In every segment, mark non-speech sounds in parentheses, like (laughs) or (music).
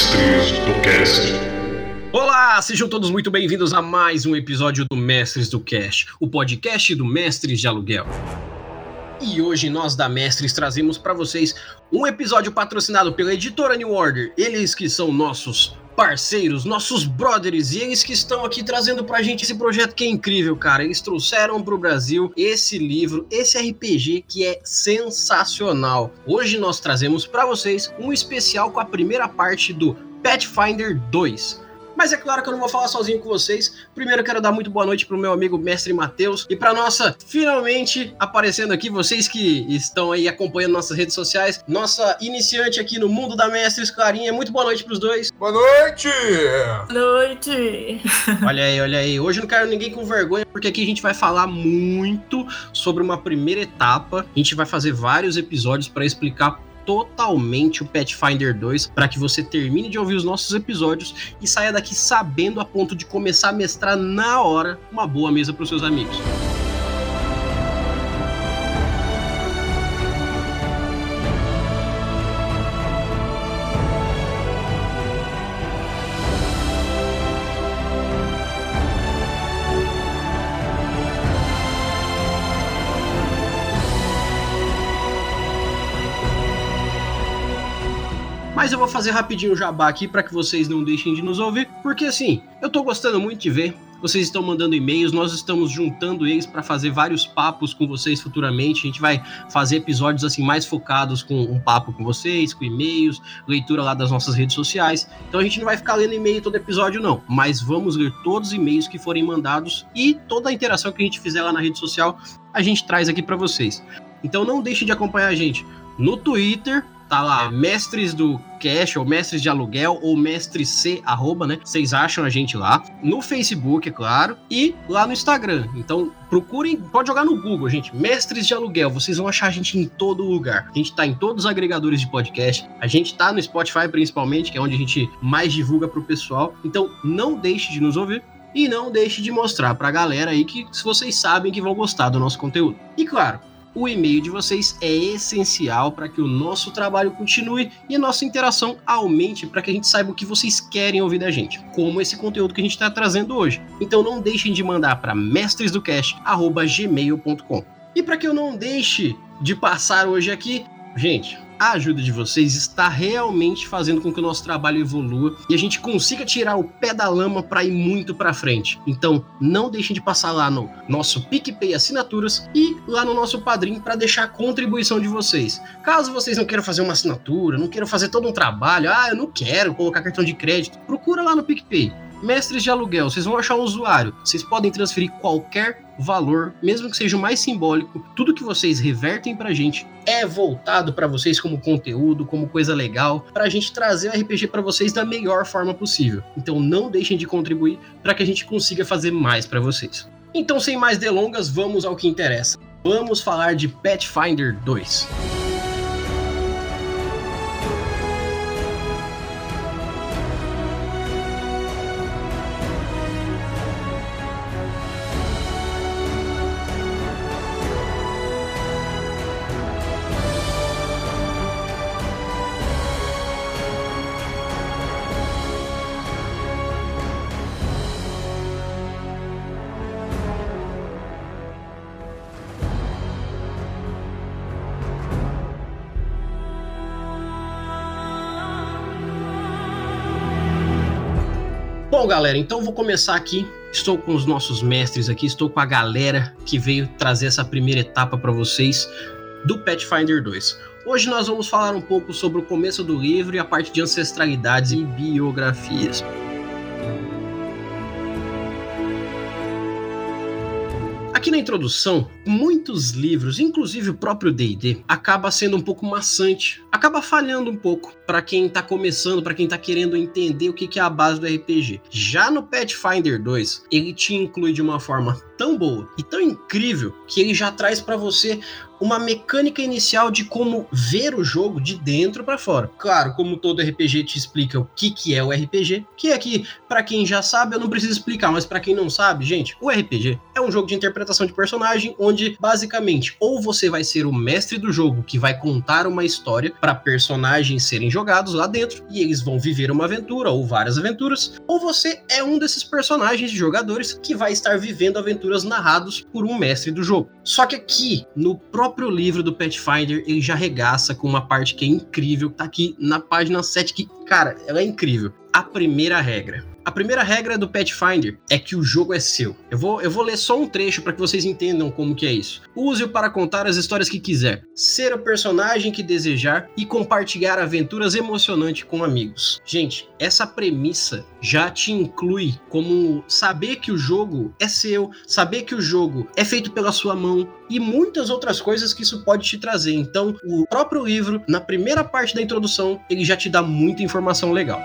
Mestres do Cast. Olá, sejam todos muito bem-vindos a mais um episódio do Mestres do Cast, o podcast do Mestres de Aluguel. E hoje nós da Mestres trazemos para vocês um episódio patrocinado pela editora New Order, eles que são nossos parceiros, nossos brothers, e eles que estão aqui trazendo pra gente esse projeto que é incrível, cara. Eles trouxeram pro Brasil esse livro, esse RPG que é sensacional. Hoje nós trazemos para vocês um especial com a primeira parte do Pathfinder 2. Mas é claro que eu não vou falar sozinho com vocês. Primeiro eu quero dar muito boa noite pro meu amigo Mestre Matheus e para nossa finalmente aparecendo aqui vocês que estão aí acompanhando nossas redes sociais, nossa iniciante aqui no mundo da Mestres Clarinha. Muito boa noite pros dois. Boa noite! Boa noite! (laughs) Olha aí, olha aí. Hoje eu não quero ninguém com vergonha porque aqui a gente vai falar muito sobre uma primeira etapa. A gente vai fazer vários episódios para explicar totalmente o Pathfinder 2 para que você termine de ouvir os nossos episódios e saia daqui sabendo a ponto de começar a mestrar na hora uma boa mesa para os seus amigos. Mas eu vou fazer rapidinho o jabá aqui para que vocês não deixem de nos ouvir, porque assim, eu tô gostando muito de ver. Vocês estão mandando e-mails, nós estamos juntando eles para fazer vários papos com vocês futuramente. A gente vai fazer episódios assim mais focados com um papo com vocês, com e-mails, leitura lá das nossas redes sociais. Então a gente não vai ficar lendo e-mail todo episódio não, mas vamos ler todos os e-mails que forem mandados e toda a interação que a gente fizer lá na rede social, a gente traz aqui para vocês. Então não deixe de acompanhar a gente no Twitter, tá lá, é. mestres do cash, ou mestres de aluguel, ou mestre C, arroba, né? Vocês acham a gente lá. No Facebook, é claro, e lá no Instagram. Então, procurem, pode jogar no Google, gente, mestres de aluguel. Vocês vão achar a gente em todo lugar. A gente tá em todos os agregadores de podcast. A gente tá no Spotify, principalmente, que é onde a gente mais divulga pro pessoal. Então, não deixe de nos ouvir. E não deixe de mostrar pra galera aí que se vocês sabem que vão gostar do nosso conteúdo. E claro, o e-mail de vocês é essencial para que o nosso trabalho continue e a nossa interação aumente para que a gente saiba o que vocês querem ouvir da gente, como esse conteúdo que a gente está trazendo hoje. Então não deixem de mandar para mestresdocast@gmail.com. E para que eu não deixe de passar hoje aqui, gente, a ajuda de vocês está realmente fazendo com que o nosso trabalho evolua e a gente consiga tirar o pé da lama para ir muito para frente. Então, não deixem de passar lá no nosso PicPay Assinaturas e lá no nosso Padrim para deixar a contribuição de vocês. Caso vocês não queiram fazer uma assinatura, não queiram fazer todo um trabalho, ah, eu não quero colocar cartão de crédito, procura lá no PicPay Mestres de aluguel, vocês vão achar um usuário. Vocês podem transferir qualquer valor, mesmo que seja o mais simbólico. Tudo que vocês revertem pra gente é voltado para vocês como conteúdo, como coisa legal, pra gente trazer o RPG para vocês da melhor forma possível. Então não deixem de contribuir para que a gente consiga fazer mais para vocês. Então, sem mais delongas, vamos ao que interessa. Vamos falar de Pathfinder 2. Galera, então vou começar aqui. Estou com os nossos mestres aqui, estou com a galera que veio trazer essa primeira etapa para vocês do Pathfinder 2. Hoje nós vamos falar um pouco sobre o começo do livro e a parte de ancestralidades e biografias. Aqui na introdução, muitos livros, inclusive o próprio D&D, acaba sendo um pouco maçante, acaba falhando um pouco para quem tá começando, para quem tá querendo entender o que é a base do RPG. Já no Pathfinder 2, ele te inclui de uma forma tão boa e tão incrível que ele já traz para você uma mecânica inicial de como ver o jogo de dentro para fora. Claro, como todo RPG te explica o que, que é o RPG, que é que, para quem já sabe, eu não preciso explicar, mas para quem não sabe, gente, o RPG é um jogo de interpretação de personagem onde, basicamente, ou você vai ser o mestre do jogo que vai contar uma história para personagens serem jogados lá dentro e eles vão viver uma aventura ou várias aventuras, ou você é um desses personagens de jogadores que vai estar vivendo aventuras narrados por um mestre do jogo. Só que aqui, no próprio próprio livro do Pathfinder, ele já regaça com uma parte que é incrível, tá aqui na página 7, que, cara, ela é incrível. A primeira regra. A primeira regra do Pathfinder é que o jogo é seu. Eu vou, eu vou ler só um trecho para que vocês entendam como que é isso. Use-o para contar as histórias que quiser, ser o personagem que desejar e compartilhar aventuras emocionantes com amigos. Gente, essa premissa já te inclui como saber que o jogo é seu, saber que o jogo é feito pela sua mão e muitas outras coisas que isso pode te trazer. Então, o próprio livro, na primeira parte da introdução, ele já te dá muita informação legal.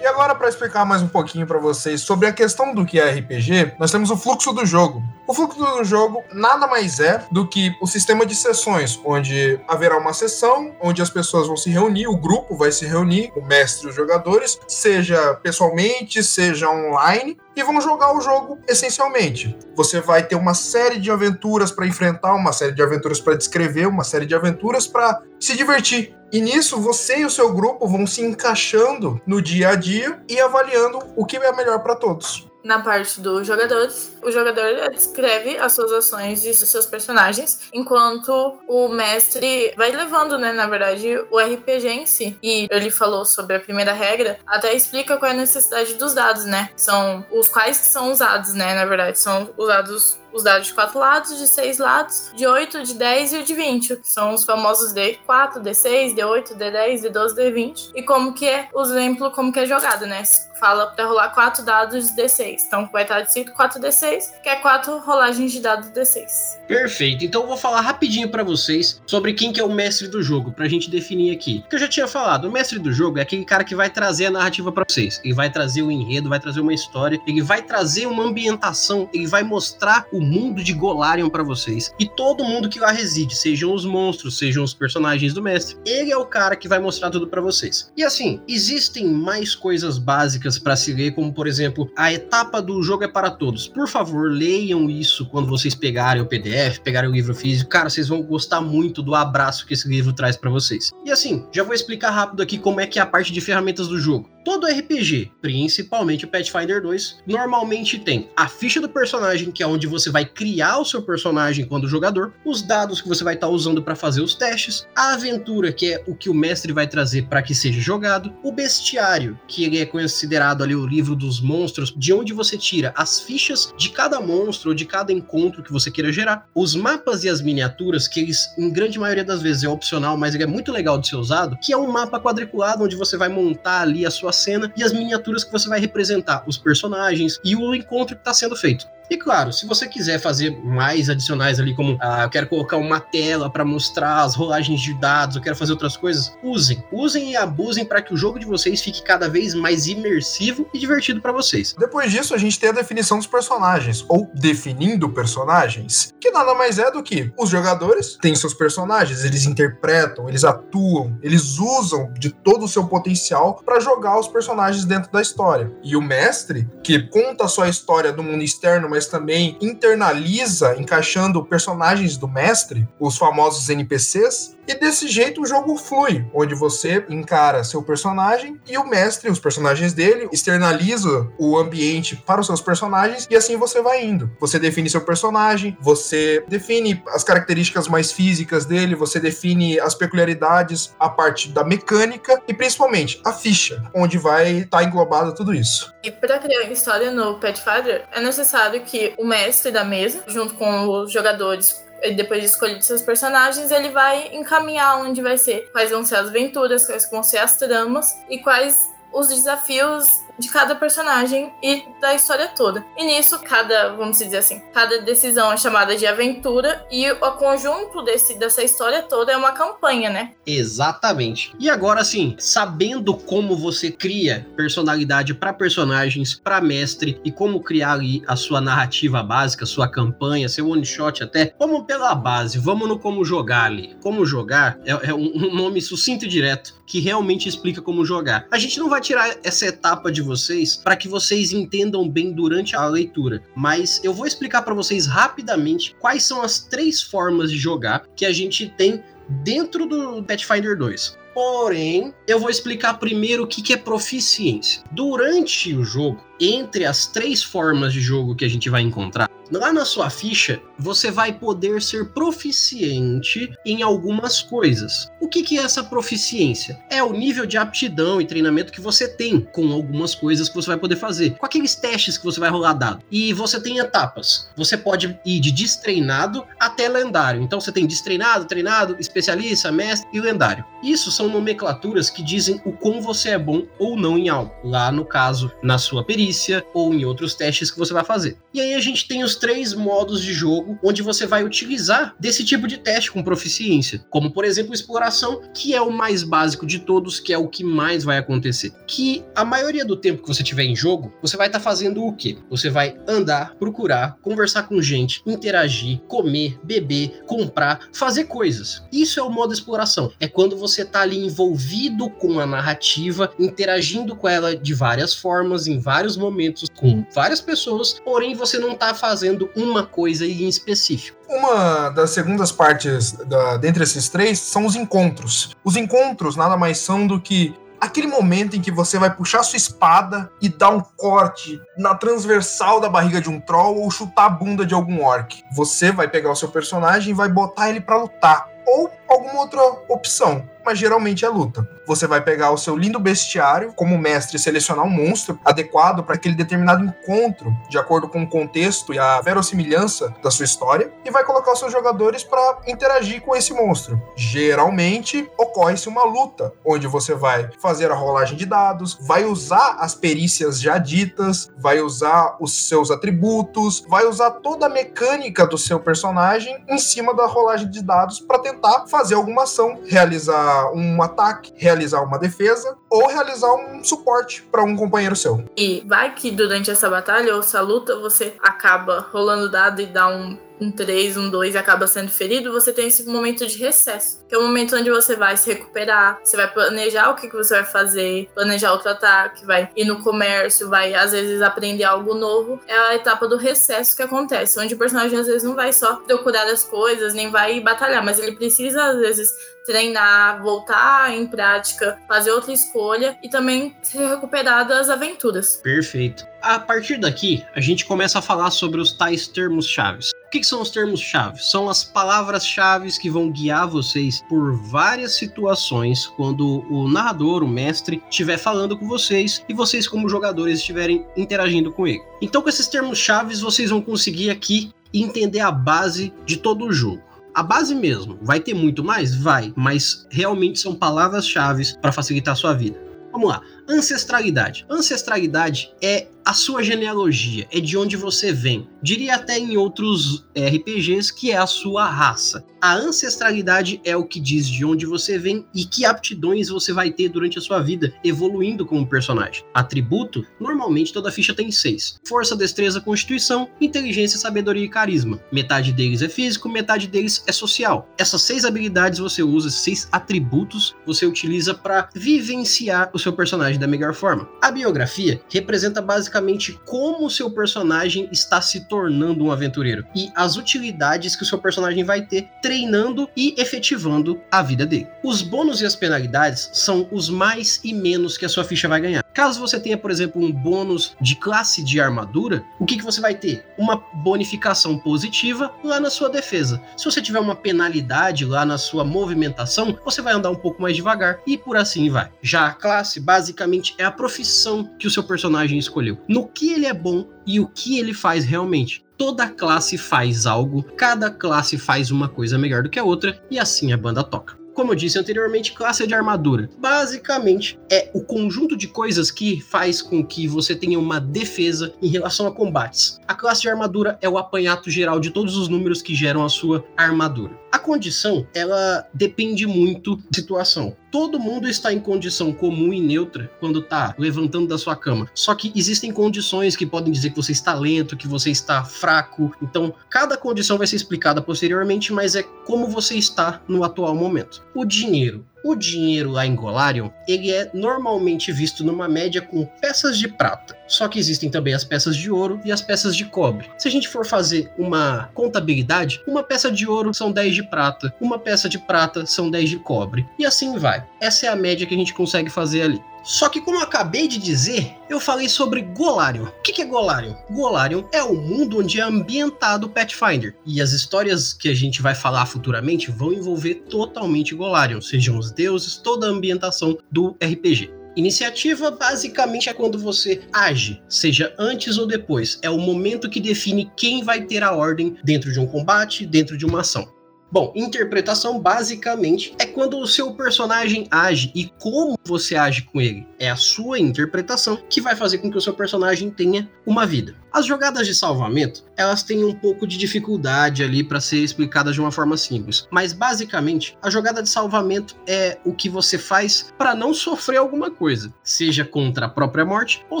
Agora, para explicar mais um pouquinho para vocês sobre a questão do que é RPG, nós temos o fluxo do jogo. O fluxo do jogo nada mais é do que o sistema de sessões, onde haverá uma sessão onde as pessoas vão se reunir, o grupo vai se reunir, o mestre e os jogadores, seja pessoalmente, seja online, e vão jogar o jogo essencialmente. Você vai ter uma série de aventuras para enfrentar, uma série de aventuras para descrever, uma série de aventuras para se divertir. E nisso você e o seu grupo vão se encaixando no dia a dia e avaliando o que é melhor para todos na parte dos jogadores, o jogador descreve as suas ações e seus personagens, enquanto o mestre vai levando, né, na verdade, o RPG em si. E ele falou sobre a primeira regra, até explica qual é a necessidade dos dados, né? São os quais são usados, né, na verdade, são usados os dados de 4 lados, de 6 lados, de 8, de 10 e o de 20, que são os famosos D4, D6, D8, D10, D12, D20. E como que é o exemplo, como que é jogado, né? Fala para rolar 4 dados de D6. Então vai estar escrito 4 D6, que é 4 rolagens de dados D6. Perfeito. Então eu vou falar rapidinho para vocês sobre quem que é o mestre do jogo, pra gente definir aqui. Que eu já tinha falado, o mestre do jogo é aquele cara que vai trazer a narrativa para vocês. Ele vai trazer o enredo, vai trazer uma história, ele vai trazer uma ambientação, ele vai mostrar o mundo de Golarion para vocês. E todo mundo que lá reside, sejam os monstros, sejam os personagens do mestre, ele é o cara que vai mostrar tudo para vocês. E assim, existem mais coisas básicas para se ler, como por exemplo, a etapa do jogo é para todos. Por favor, leiam isso quando vocês pegarem o PDF, pegarem o livro físico. Cara, vocês vão gostar muito do abraço que esse livro traz para vocês. E assim, já vou explicar rápido aqui como é que é a parte de ferramentas do jogo. Todo RPG, principalmente o Pathfinder 2, normalmente tem a ficha do personagem, que é onde você vai criar o seu personagem quando jogador, os dados que você vai estar tá usando para fazer os testes, a aventura, que é o que o mestre vai trazer para que seja jogado, o bestiário, que é considerado ali o livro dos monstros, de onde você tira as fichas de cada monstro ou de cada encontro que você queira gerar, os mapas e as miniaturas, que eles, em grande maioria das vezes, é opcional, mas é muito legal de ser usado, que é um mapa quadriculado onde você vai montar ali a sua cena e as miniaturas que você vai representar os personagens e o encontro que está sendo feito. E claro, se você quiser fazer mais adicionais ali, como ah, eu quero colocar uma tela para mostrar as rolagens de dados, eu quero fazer outras coisas, usem. Usem e abusem para que o jogo de vocês fique cada vez mais imersivo e divertido para vocês. Depois disso, a gente tem a definição dos personagens, ou definindo personagens, que nada mais é do que os jogadores têm seus personagens, eles interpretam, eles atuam, eles usam de todo o seu potencial para jogar os personagens dentro da história. E o mestre, que conta a sua história do mundo externo, mas mas também internaliza, encaixando personagens do mestre, os famosos NPCs, e desse jeito o jogo flui, onde você encara seu personagem e o mestre, os personagens dele, externaliza o ambiente para os seus personagens e assim você vai indo. Você define seu personagem, você define as características mais físicas dele, você define as peculiaridades, a parte da mecânica e principalmente a ficha, onde vai estar tá englobado tudo isso. E para criar história no Pathfinder, é necessário que o mestre da mesa, junto com os jogadores, depois de escolher seus personagens, ele vai encaminhar onde vai ser, quais vão ser as aventuras, quais vão ser as tramas e quais os desafios de cada personagem e da história toda. E nisso, cada, vamos dizer assim, cada decisão é chamada de aventura e o conjunto desse, dessa história toda é uma campanha, né? Exatamente. E agora sim, sabendo como você cria personalidade para personagens, para mestre e como criar ali a sua narrativa básica, sua campanha, seu one shot até, vamos pela base, vamos no como jogar ali. Como jogar é, é um nome sucinto e direto que realmente explica como jogar. A gente não vai tirar essa etapa de vocês para que vocês entendam bem durante a leitura, mas eu vou explicar para vocês rapidamente quais são as três formas de jogar que a gente tem dentro do Pathfinder 2. Porém, eu vou explicar primeiro o que é proficiência. Durante o jogo, entre as três formas de jogo que a gente vai encontrar, lá na sua ficha, você vai poder ser proficiente em algumas coisas. O que, que é essa proficiência? É o nível de aptidão e treinamento que você tem com algumas coisas que você vai poder fazer, com aqueles testes que você vai rolar dado. E você tem etapas. Você pode ir de destreinado até lendário. Então você tem destreinado, treinado, especialista, mestre e lendário. Isso são nomenclaturas que dizem o quão você é bom ou não em algo. Lá no caso, na sua perícia ou em outros testes que você vai fazer. E aí a gente tem os três modos de jogo onde você vai utilizar desse tipo de teste com proficiência, como por exemplo exploração, que é o mais básico de todos, que é o que mais vai acontecer. Que a maioria do tempo que você tiver em jogo, você vai estar tá fazendo o quê? Você vai andar, procurar, conversar com gente, interagir, comer, beber, comprar, fazer coisas. Isso é o modo exploração. É quando você está ali envolvido com a narrativa, interagindo com ela de várias formas, em vários momentos, com várias pessoas, porém você não está fazendo uma coisa em específico. Uma das segundas partes da, dentre esses três são os encontros. Os encontros nada mais são do que aquele momento em que você vai puxar sua espada e dar um corte na transversal da barriga de um troll ou chutar a bunda de algum orc. Você vai pegar o seu personagem e vai botar ele para lutar ou alguma outra opção mas geralmente é luta. Você vai pegar o seu lindo bestiário, como mestre, selecionar um monstro adequado para aquele determinado encontro, de acordo com o contexto e a verossimilhança da sua história, e vai colocar os seus jogadores para interagir com esse monstro. Geralmente ocorre-se uma luta, onde você vai fazer a rolagem de dados, vai usar as perícias já ditas, vai usar os seus atributos, vai usar toda a mecânica do seu personagem em cima da rolagem de dados para tentar fazer alguma ação, realizar um ataque, realizar uma defesa ou realizar um suporte para um companheiro seu. E vai que durante essa batalha ou essa luta você acaba rolando dado e dá um um 3, um 2 e acaba sendo ferido, você tem esse momento de recesso, que é o momento onde você vai se recuperar, você vai planejar o que, que você vai fazer, planejar outro ataque, vai ir no comércio, vai às vezes aprender algo novo. É a etapa do recesso que acontece, onde o personagem às vezes não vai só procurar as coisas, nem vai batalhar, mas ele precisa às vezes treinar, voltar em prática, fazer outra escolha e também se recuperar das aventuras. Perfeito. A partir daqui, a gente começa a falar sobre os tais termos chaves. O que, que são os termos-chave? São as palavras-chave que vão guiar vocês por várias situações quando o narrador, o mestre, estiver falando com vocês e vocês, como jogadores, estiverem interagindo com ele. Então, com esses termos-chave, vocês vão conseguir aqui entender a base de todo o jogo. A base mesmo. Vai ter muito mais? Vai, mas realmente são palavras-chave para facilitar a sua vida. Vamos lá. Ancestralidade. Ancestralidade é a sua genealogia, é de onde você vem. Diria até em outros RPGs que é a sua raça. A ancestralidade é o que diz de onde você vem e que aptidões você vai ter durante a sua vida, evoluindo como personagem. Atributo, normalmente toda ficha tem seis: força, destreza, constituição, inteligência, sabedoria e carisma. Metade deles é físico, metade deles é social. Essas seis habilidades você usa, seis atributos você utiliza para vivenciar o seu personagem da melhor forma. A biografia representa basicamente como o seu personagem está se tornando um aventureiro e as utilidades que o seu personagem vai ter treinando e efetivando a vida dele. Os bônus e as penalidades são os mais e menos que a sua ficha vai ganhar. Caso você tenha, por exemplo, um bônus de classe de armadura, o que, que você vai ter? Uma bonificação positiva lá na sua defesa. Se você tiver uma penalidade lá na sua movimentação, você vai andar um pouco mais devagar e por assim vai. Já a classe, basicamente, é a profissão que o seu personagem escolheu. No que ele é bom e o que ele faz realmente toda classe faz algo, cada classe faz uma coisa melhor do que a outra e assim a banda toca. Como eu disse anteriormente, classe de armadura. Basicamente, é o conjunto de coisas que faz com que você tenha uma defesa em relação a combates. A classe de armadura é o apanhato geral de todos os números que geram a sua armadura. A condição, ela depende muito da situação. Todo mundo está em condição comum e neutra quando está levantando da sua cama. Só que existem condições que podem dizer que você está lento, que você está fraco. Então, cada condição vai ser explicada posteriormente, mas é como você está no atual momento. O dinheiro o dinheiro lá em Golarion, ele é normalmente visto numa média com peças de prata. Só que existem também as peças de ouro e as peças de cobre. Se a gente for fazer uma contabilidade, uma peça de ouro são 10 de prata, uma peça de prata são 10 de cobre. E assim vai. Essa é a média que a gente consegue fazer ali. Só que, como eu acabei de dizer, eu falei sobre Golarion. O que é Golarion? Golarion é o mundo onde é ambientado o Pathfinder. E as histórias que a gente vai falar futuramente vão envolver totalmente Golarion, sejam os deuses, toda a ambientação do RPG. Iniciativa basicamente é quando você age, seja antes ou depois. É o momento que define quem vai ter a ordem dentro de um combate, dentro de uma ação. Bom, interpretação basicamente é quando o seu personagem age e como você age com ele. É a sua interpretação que vai fazer com que o seu personagem tenha uma vida. As jogadas de salvamento, elas têm um pouco de dificuldade ali para ser explicadas de uma forma simples, mas basicamente a jogada de salvamento é o que você faz para não sofrer alguma coisa, seja contra a própria morte ou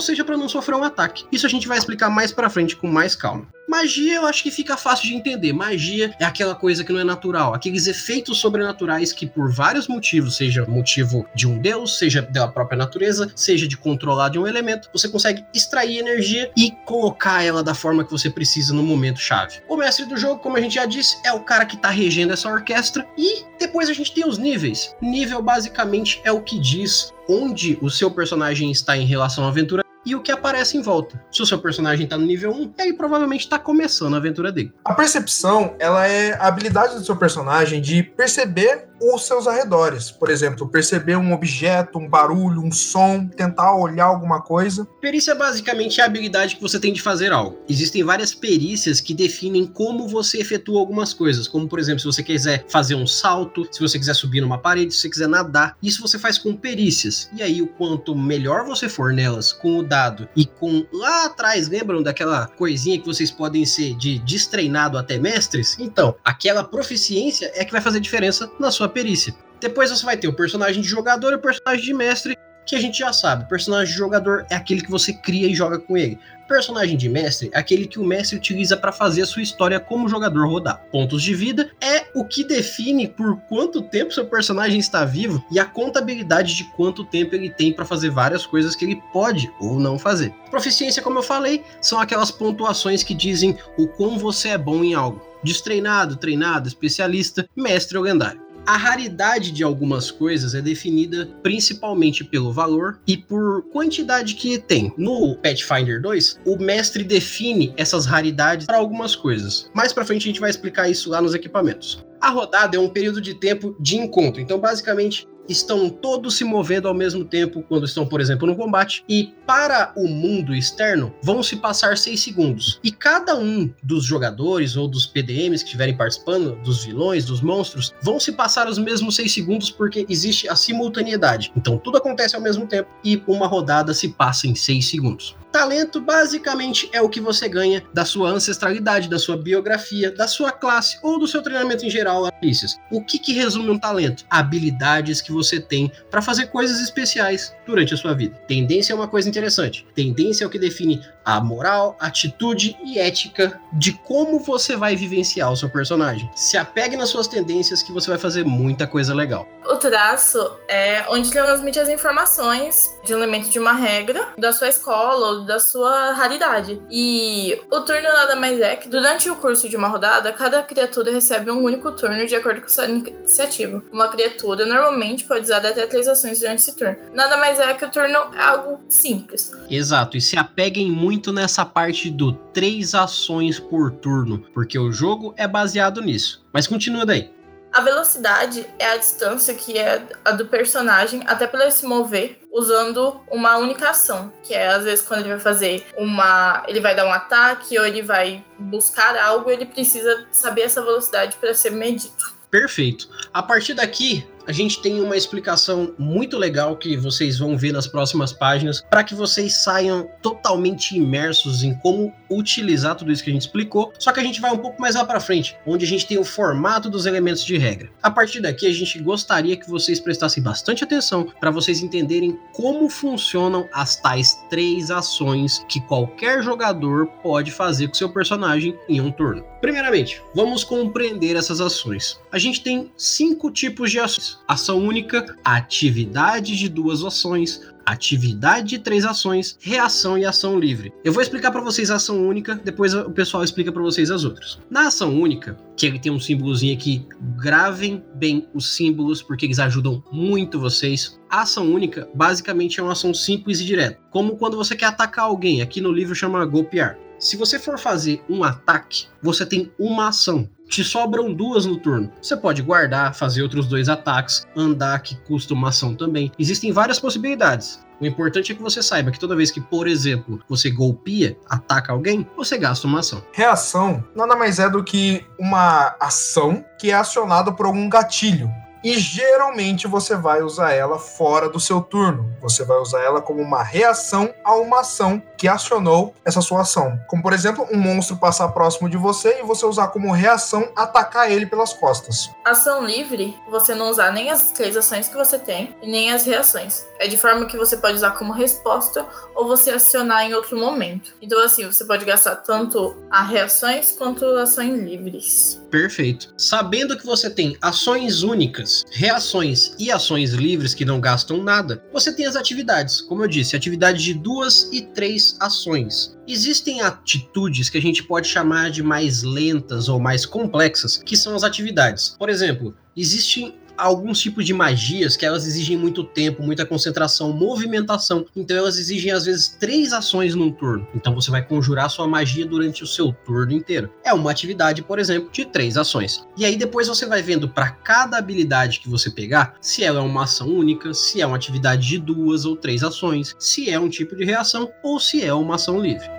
seja para não sofrer um ataque. Isso a gente vai explicar mais para frente com mais calma. Magia eu acho que fica fácil de entender. Magia é aquela coisa que não é natural, aqueles efeitos sobrenaturais que por vários motivos, seja motivo de um deus, seja da própria natureza, seja de controlar de um elemento, você consegue extrair energia e colocar ela da forma que você precisa no momento chave. O mestre do jogo, como a gente já disse, é o cara que tá regendo essa orquestra e depois a gente tem os níveis. Nível basicamente é o que diz onde o seu personagem está em relação à aventura e o que aparece em volta. Se o seu personagem tá no nível 1, ele provavelmente tá começando a aventura dele. A percepção, ela é a habilidade do seu personagem de perceber os seus arredores. Por exemplo, perceber um objeto, um barulho, um som, tentar olhar alguma coisa. Perícia basicamente é a habilidade que você tem de fazer algo. Existem várias perícias que definem como você efetua algumas coisas, como por exemplo, se você quiser fazer um salto, se você quiser subir numa parede, se você quiser nadar. Isso você faz com perícias. E aí, o quanto melhor você for nelas com o dado e com lá atrás, lembram daquela coisinha que vocês podem ser de destreinado até mestres? Então, aquela proficiência é que vai fazer diferença na sua perícia. Depois você vai ter o personagem de jogador e o personagem de mestre, que a gente já sabe. O personagem de jogador é aquele que você cria e joga com ele. O personagem de mestre é aquele que o mestre utiliza para fazer a sua história como jogador rodar. Pontos de vida é o que define por quanto tempo seu personagem está vivo e a contabilidade de quanto tempo ele tem para fazer várias coisas que ele pode ou não fazer. Proficiência, como eu falei, são aquelas pontuações que dizem o quão você é bom em algo. Destreinado, treinado, especialista, mestre ou lendário. A raridade de algumas coisas é definida principalmente pelo valor e por quantidade que tem. No Pathfinder 2, o mestre define essas raridades para algumas coisas. Mais para frente a gente vai explicar isso lá nos equipamentos. A rodada é um período de tempo de encontro, então basicamente estão todos se movendo ao mesmo tempo quando estão, por exemplo, no combate, e para o mundo externo vão se passar seis segundos. E cada um dos jogadores ou dos PDMs que estiverem participando, dos vilões, dos monstros, vão se passar os mesmos seis segundos porque existe a simultaneidade. Então tudo acontece ao mesmo tempo e uma rodada se passa em seis segundos. Talento basicamente é o que você ganha da sua ancestralidade, da sua biografia, da sua classe ou do seu treinamento em geral, Alícias. O que, que resume um talento? Habilidades que você tem para fazer coisas especiais durante a sua vida. Tendência é uma coisa interessante. Tendência é o que define a moral, atitude e ética de como você vai vivenciar o seu personagem. Se apegue nas suas tendências que você vai fazer muita coisa legal. O traço é onde transmite as informações de um elemento de uma regra da sua escola ou da sua raridade. E o turno nada mais é que durante o curso de uma rodada, cada criatura recebe um único turno de acordo com sua iniciativa. Uma criatura normalmente pode usar até três ações durante esse turno. Nada mais é que o turno é algo simples. Exato, e se apeguem muito nessa parte do três ações por turno, porque o jogo é baseado nisso. Mas continua daí. A velocidade é a distância que é a do personagem até para ele se mover usando uma única ação, que é às vezes quando ele vai fazer uma, ele vai dar um ataque ou ele vai buscar algo, ele precisa saber essa velocidade para ser medido. Perfeito. A partir daqui, a gente tem uma explicação muito legal que vocês vão ver nas próximas páginas para que vocês saiam totalmente imersos em como utilizar tudo isso que a gente explicou. Só que a gente vai um pouco mais lá para frente, onde a gente tem o formato dos elementos de regra. A partir daqui, a gente gostaria que vocês prestassem bastante atenção para vocês entenderem como funcionam as tais três ações que qualquer jogador pode fazer com seu personagem em um turno. Primeiramente, vamos compreender essas ações. A gente tem cinco tipos de ações: ação única, atividade de duas ações, atividade de três ações, reação e ação livre. Eu vou explicar para vocês a ação única, depois o pessoal explica para vocês as outras. Na ação única, que ele tem um símbolozinho aqui, gravem bem os símbolos porque eles ajudam muito vocês. A ação única basicamente é uma ação simples e direta, como quando você quer atacar alguém, aqui no livro chama golpear. Se você for fazer um ataque, você tem uma ação. Te sobram duas no turno. Você pode guardar, fazer outros dois ataques, andar, que custa uma ação também. Existem várias possibilidades. O importante é que você saiba que toda vez que, por exemplo, você golpeia, ataca alguém, você gasta uma ação. Reação nada mais é do que uma ação que é acionada por algum gatilho e geralmente você vai usar ela fora do seu turno. Você vai usar ela como uma reação a uma ação que acionou essa sua ação. Como, por exemplo, um monstro passar próximo de você e você usar como reação atacar ele pelas costas. Ação livre, você não usar nem as três ações que você tem e nem as reações. É de forma que você pode usar como resposta ou você acionar em outro momento. Então, assim, você pode gastar tanto as reações quanto ações livres. Perfeito. Sabendo que você tem ações únicas, reações e ações livres que não gastam nada, você tem as atividades. Como eu disse, atividade de duas e três ações. Existem atitudes que a gente pode chamar de mais lentas ou mais complexas, que são as atividades. Por exemplo, existem alguns tipos de magias que elas exigem muito tempo, muita concentração, movimentação. Então elas exigem às vezes três ações num turno. Então você vai conjurar sua magia durante o seu turno inteiro. É uma atividade, por exemplo, de três ações. E aí depois você vai vendo para cada habilidade que você pegar, se ela é uma ação única, se é uma atividade de duas ou três ações, se é um tipo de reação ou se é uma ação livre.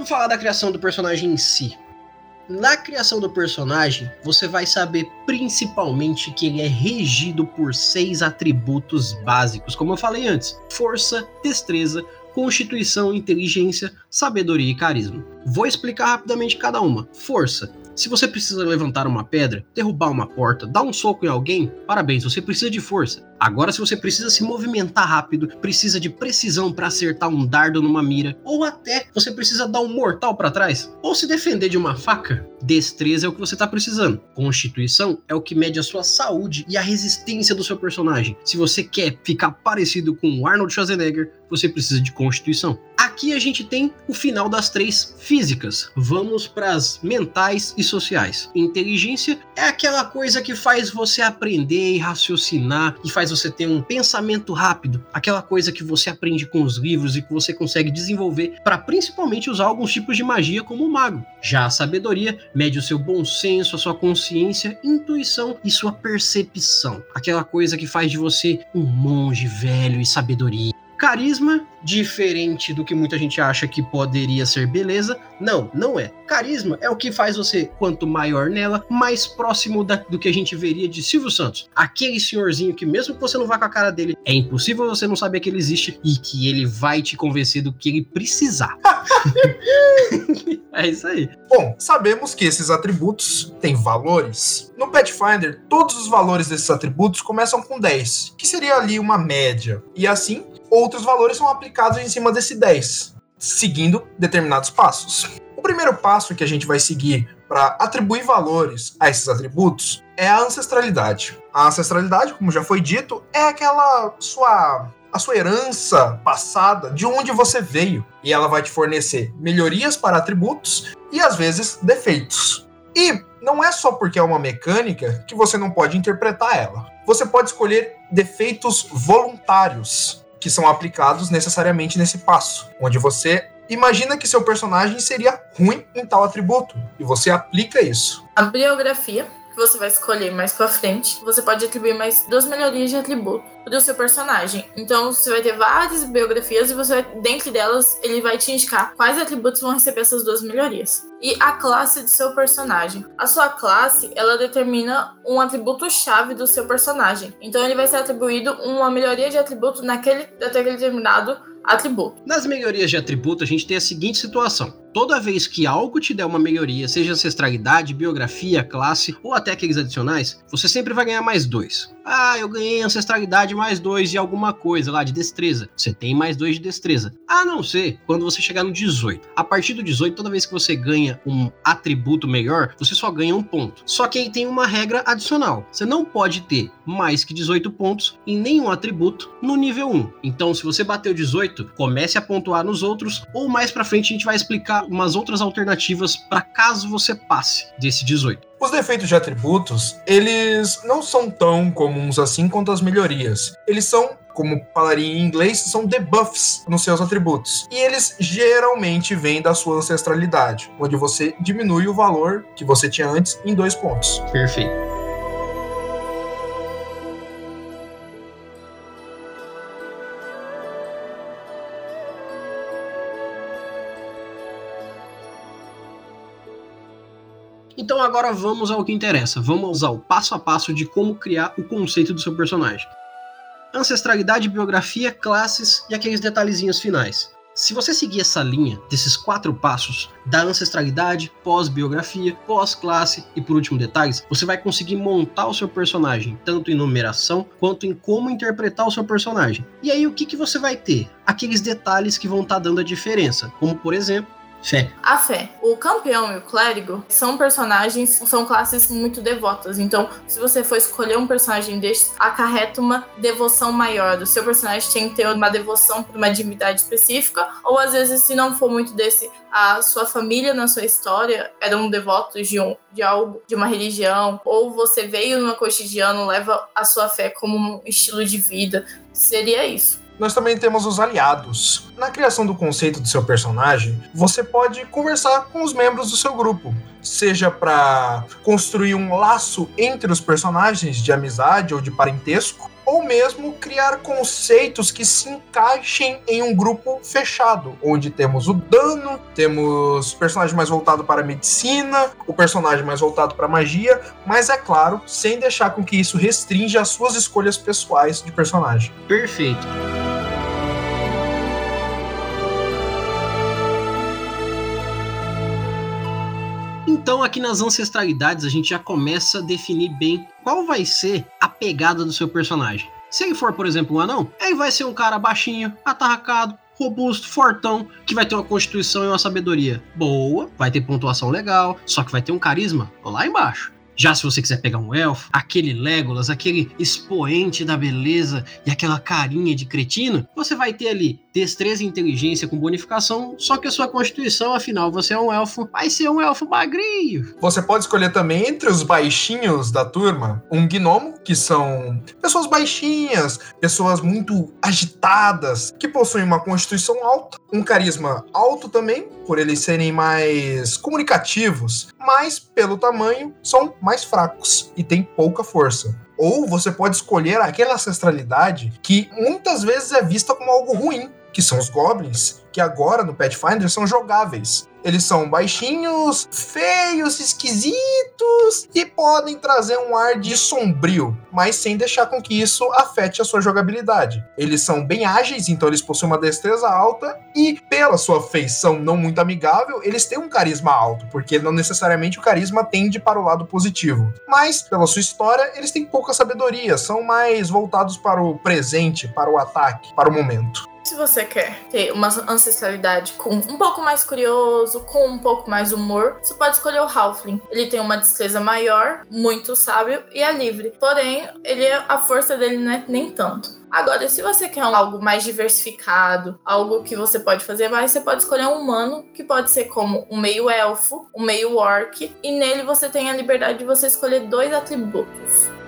Vamos falar da criação do personagem em si. Na criação do personagem, você vai saber principalmente que ele é regido por seis atributos básicos, como eu falei antes: força, destreza, constituição, inteligência, sabedoria e carisma. Vou explicar rapidamente cada uma. Força. Se você precisa levantar uma pedra, derrubar uma porta, dar um soco em alguém, parabéns, você precisa de força. Agora, se você precisa se movimentar rápido, precisa de precisão para acertar um dardo numa mira, ou até você precisa dar um mortal para trás, ou se defender de uma faca, destreza é o que você tá precisando. Constituição é o que mede a sua saúde e a resistência do seu personagem. Se você quer ficar parecido com Arnold Schwarzenegger, você precisa de constituição. Aqui a gente tem o final das três físicas. Vamos para as mentais e sociais. Inteligência é aquela coisa que faz você aprender e raciocinar e faz você ter um pensamento rápido, aquela coisa que você aprende com os livros e que você consegue desenvolver para principalmente usar alguns tipos de magia como o mago. Já a sabedoria mede o seu bom senso, a sua consciência, intuição e sua percepção, aquela coisa que faz de você um monge velho e sabedoria. Carisma, diferente do que muita gente acha que poderia ser beleza, não, não é. Carisma é o que faz você, quanto maior nela, mais próximo da, do que a gente veria de Silvio Santos. Aquele senhorzinho que, mesmo que você não vá com a cara dele, é impossível você não saber que ele existe e que ele vai te convencer do que ele precisar. (laughs) é isso aí. Bom, sabemos que esses atributos têm valores. No Pathfinder, todos os valores desses atributos começam com 10, que seria ali uma média. E assim, outros valores são aplicados em cima desse 10, seguindo determinados passos. O primeiro passo que a gente vai seguir para atribuir valores a esses atributos é a ancestralidade. A ancestralidade, como já foi dito, é aquela sua a sua herança passada, de onde você veio, e ela vai te fornecer melhorias para atributos e às vezes defeitos. E não é só porque é uma mecânica que você não pode interpretar ela. Você pode escolher defeitos voluntários que são aplicados necessariamente nesse passo, onde você imagina que seu personagem seria ruim em tal atributo e você aplica isso. A biografia você vai escolher mais pra frente, você pode atribuir mais duas melhorias de atributo do seu personagem. Então você vai ter várias biografias e você vai, dentre delas, ele vai te indicar quais atributos vão receber essas duas melhorias. E a classe do seu personagem. A sua classe, ela determina um atributo chave do seu personagem. Então ele vai ser atribuído uma melhoria de atributo naquele, naquele determinado atributo. Nas melhorias de atributo, a gente tem a seguinte situação: toda vez que algo te der uma melhoria, seja ancestralidade, biografia, classe ou até aqueles adicionais, você sempre vai ganhar mais dois. Ah, eu ganhei ancestralidade mais dois de alguma coisa lá, de destreza. Você tem mais dois de destreza. A não ser quando você chegar no 18. A partir do 18, toda vez que você ganha um atributo melhor, você só ganha um ponto. Só que aí tem uma regra adicional. Você não pode ter mais que 18 pontos em nenhum atributo no nível 1. Então, se você bateu 18, comece a pontuar nos outros, ou mais pra frente a gente vai explicar umas outras alternativas para caso você passe desse 18. Os defeitos de atributos, eles não são tão comuns assim quanto as melhorias. Eles são, como falaria em inglês, são debuffs nos seus atributos. E eles geralmente vêm da sua ancestralidade, onde você diminui o valor que você tinha antes em dois pontos. Perfeito. Então agora vamos ao que interessa. Vamos ao passo a passo de como criar o conceito do seu personagem. Ancestralidade, biografia, classes e aqueles detalhezinhos finais. Se você seguir essa linha desses quatro passos, da ancestralidade, pós-biografia, pós-classe e por último detalhes, você vai conseguir montar o seu personagem, tanto em numeração quanto em como interpretar o seu personagem. E aí o que, que você vai ter? Aqueles detalhes que vão estar tá dando a diferença, como por exemplo, Fé. A fé. O campeão e o clérigo são personagens, são classes muito devotas. Então, se você for escolher um personagem deste, acarreta uma devoção maior. Do seu personagem tem que ter uma devoção por uma divindade específica, ou às vezes, se não for muito desse, a sua família na sua história eram devotos de, um, de algo, de uma religião, ou você veio no cotidiano, leva a sua fé como um estilo de vida. Seria isso nós também temos os aliados. Na criação do conceito do seu personagem, você pode conversar com os membros do seu grupo, seja para construir um laço entre os personagens de amizade ou de parentesco, ou mesmo criar conceitos que se encaixem em um grupo fechado, onde temos o dano, temos o personagem mais voltado para a medicina, o personagem mais voltado para a magia, mas é claro, sem deixar com que isso restrinja as suas escolhas pessoais de personagem. Perfeito. Então, aqui nas ancestralidades, a gente já começa a definir bem qual vai ser a pegada do seu personagem. Se ele for, por exemplo, um anão, ele vai ser um cara baixinho, atarracado, robusto, fortão, que vai ter uma constituição e uma sabedoria boa, vai ter pontuação legal, só que vai ter um carisma lá embaixo. Já se você quiser pegar um elfo, aquele Legolas, aquele expoente da beleza e aquela carinha de cretino, você vai ter ali destreza e inteligência com bonificação, só que a sua constituição, afinal, você é um elfo, vai ser um elfo magrinho. Você pode escolher também entre os baixinhos da turma um gnomo, que são pessoas baixinhas, pessoas muito agitadas, que possuem uma constituição alta, um carisma alto também, por eles serem mais comunicativos, mas pelo tamanho são mais fracos e têm pouca força. Ou você pode escolher aquela ancestralidade que muitas vezes é vista como algo ruim, que são os goblins, que agora no Pathfinder são jogáveis. Eles são baixinhos, feios, esquisitos e podem trazer um ar de sombrio, mas sem deixar com que isso afete a sua jogabilidade. Eles são bem ágeis, então eles possuem uma destreza alta e, pela sua feição não muito amigável, eles têm um carisma alto, porque não necessariamente o carisma tende para o lado positivo. Mas, pela sua história, eles têm pouca sabedoria, são mais voltados para o presente, para o ataque, para o momento. Se você quer ter uma ancestralidade com um pouco mais curioso, com um pouco mais humor, você pode escolher o Halfling. Ele tem uma destreza maior, muito sábio e é livre. Porém, ele a força dele não é nem tanto. Agora, se você quer algo mais diversificado, algo que você pode fazer mais, você pode escolher um humano, que pode ser como um meio elfo, um meio orc, e nele você tem a liberdade de você escolher dois atributos.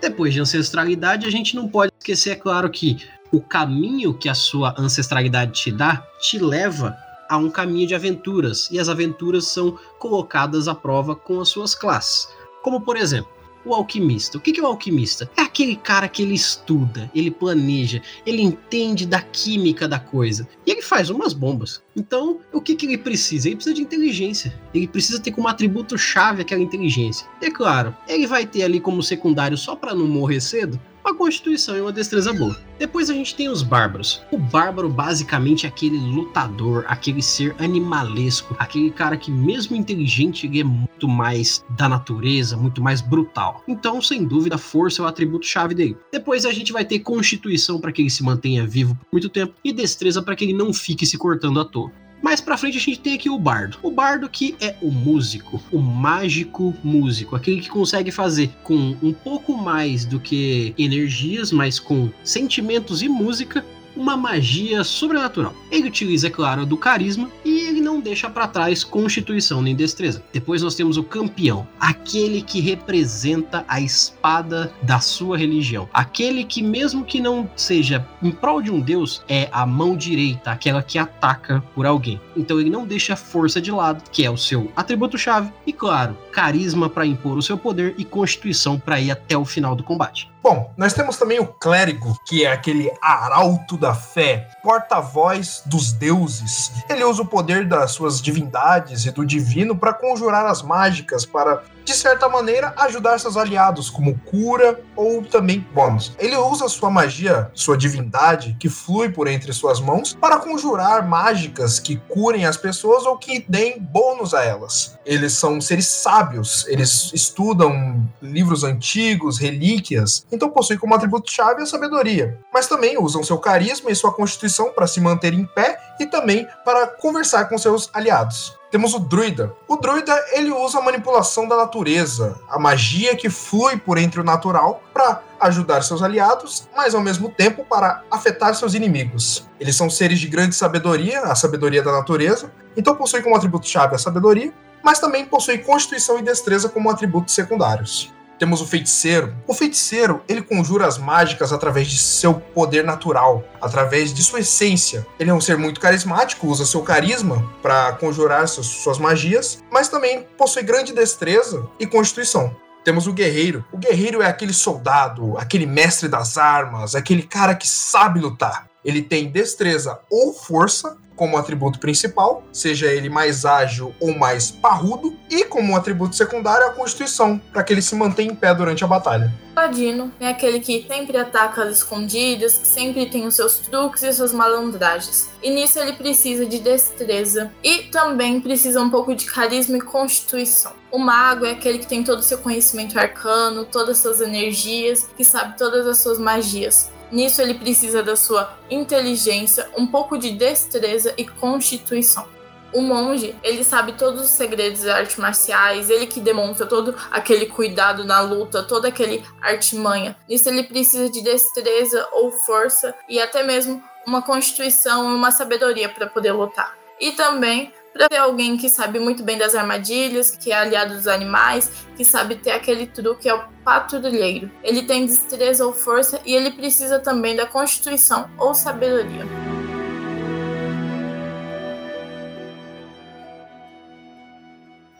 Depois de ancestralidade, a gente não pode esquecer, é claro, que o caminho que a sua ancestralidade te dá te leva a um caminho de aventuras, e as aventuras são colocadas à prova com as suas classes. Como, por exemplo, o alquimista. O que é o alquimista? É aquele cara que ele estuda, ele planeja, ele entende da química da coisa. E ele faz umas bombas. Então, o que, que ele precisa? Ele precisa de inteligência. Ele precisa ter como atributo chave aquela inteligência. E é claro, ele vai ter ali como secundário só para não morrer cedo uma constituição e uma destreza boa. Depois a gente tem os bárbaros. O bárbaro basicamente é aquele lutador, aquele ser animalesco, aquele cara que mesmo inteligente ele é muito mais da natureza, muito mais brutal. Então, sem dúvida, força é o atributo chave dele. Depois a gente vai ter constituição para que ele se mantenha vivo por muito tempo e destreza para que ele não fique se cortando à toa. Mais pra frente a gente tem aqui o bardo. O bardo que é o músico, o mágico músico, aquele que consegue fazer com um pouco mais do que energias, mas com sentimentos e música, uma magia sobrenatural. Ele utiliza, é claro, do carisma e ele não deixa para trás constituição nem destreza. Depois nós temos o campeão, aquele que representa a espada da sua religião, aquele que mesmo que não seja em prol de um deus, é a mão direita, aquela que ataca por alguém. Então ele não deixa força de lado, que é o seu atributo chave e claro, carisma para impor o seu poder e constituição para ir até o final do combate. Bom, nós temos também o clérigo, que é aquele arauto da fé, porta-voz dos deuses. Ele usa o poder das suas divindades e do divino para conjurar as mágicas, para de certa maneira, ajudar seus aliados, como cura ou também bônus. Ele usa sua magia, sua divindade, que flui por entre suas mãos, para conjurar mágicas que curem as pessoas ou que deem bônus a elas. Eles são seres sábios, eles estudam livros antigos, relíquias, então possuem como atributo-chave a sabedoria. Mas também usam seu carisma e sua constituição para se manter em pé e também para conversar com seus aliados. Temos o druida. O druida ele usa a manipulação da natureza, a magia que flui por entre o natural para ajudar seus aliados, mas ao mesmo tempo para afetar seus inimigos. Eles são seres de grande sabedoria, a sabedoria da natureza, então possuem como atributo chave a sabedoria, mas também possuem constituição e destreza como atributos secundários temos o feiticeiro. O feiticeiro, ele conjura as mágicas através de seu poder natural, através de sua essência. Ele é um ser muito carismático, usa seu carisma para conjurar suas magias, mas também possui grande destreza e constituição. Temos o guerreiro. O guerreiro é aquele soldado, aquele mestre das armas, aquele cara que sabe lutar. Ele tem destreza ou força como atributo principal, seja ele mais ágil ou mais parrudo, e como atributo secundário a constituição, para que ele se mantenha em pé durante a batalha. Ladino é aquele que sempre ataca as escondidas, que sempre tem os seus truques e suas malandragens. E nisso ele precisa de destreza e também precisa um pouco de carisma e constituição. O mago é aquele que tem todo o seu conhecimento arcano, todas as suas energias, que sabe todas as suas magias. Nisso, ele precisa da sua inteligência, um pouco de destreza e constituição. O monge, ele sabe todos os segredos das artes marciais, ele que demonstra todo aquele cuidado na luta, toda aquele artimanha. Nisso ele precisa de destreza ou força e até mesmo uma constituição e uma sabedoria para poder lutar. E também para ter alguém que sabe muito bem das armadilhas, que é aliado dos animais, que sabe ter aquele truque, é o patrulheiro. Ele tem destreza ou força e ele precisa também da constituição ou sabedoria.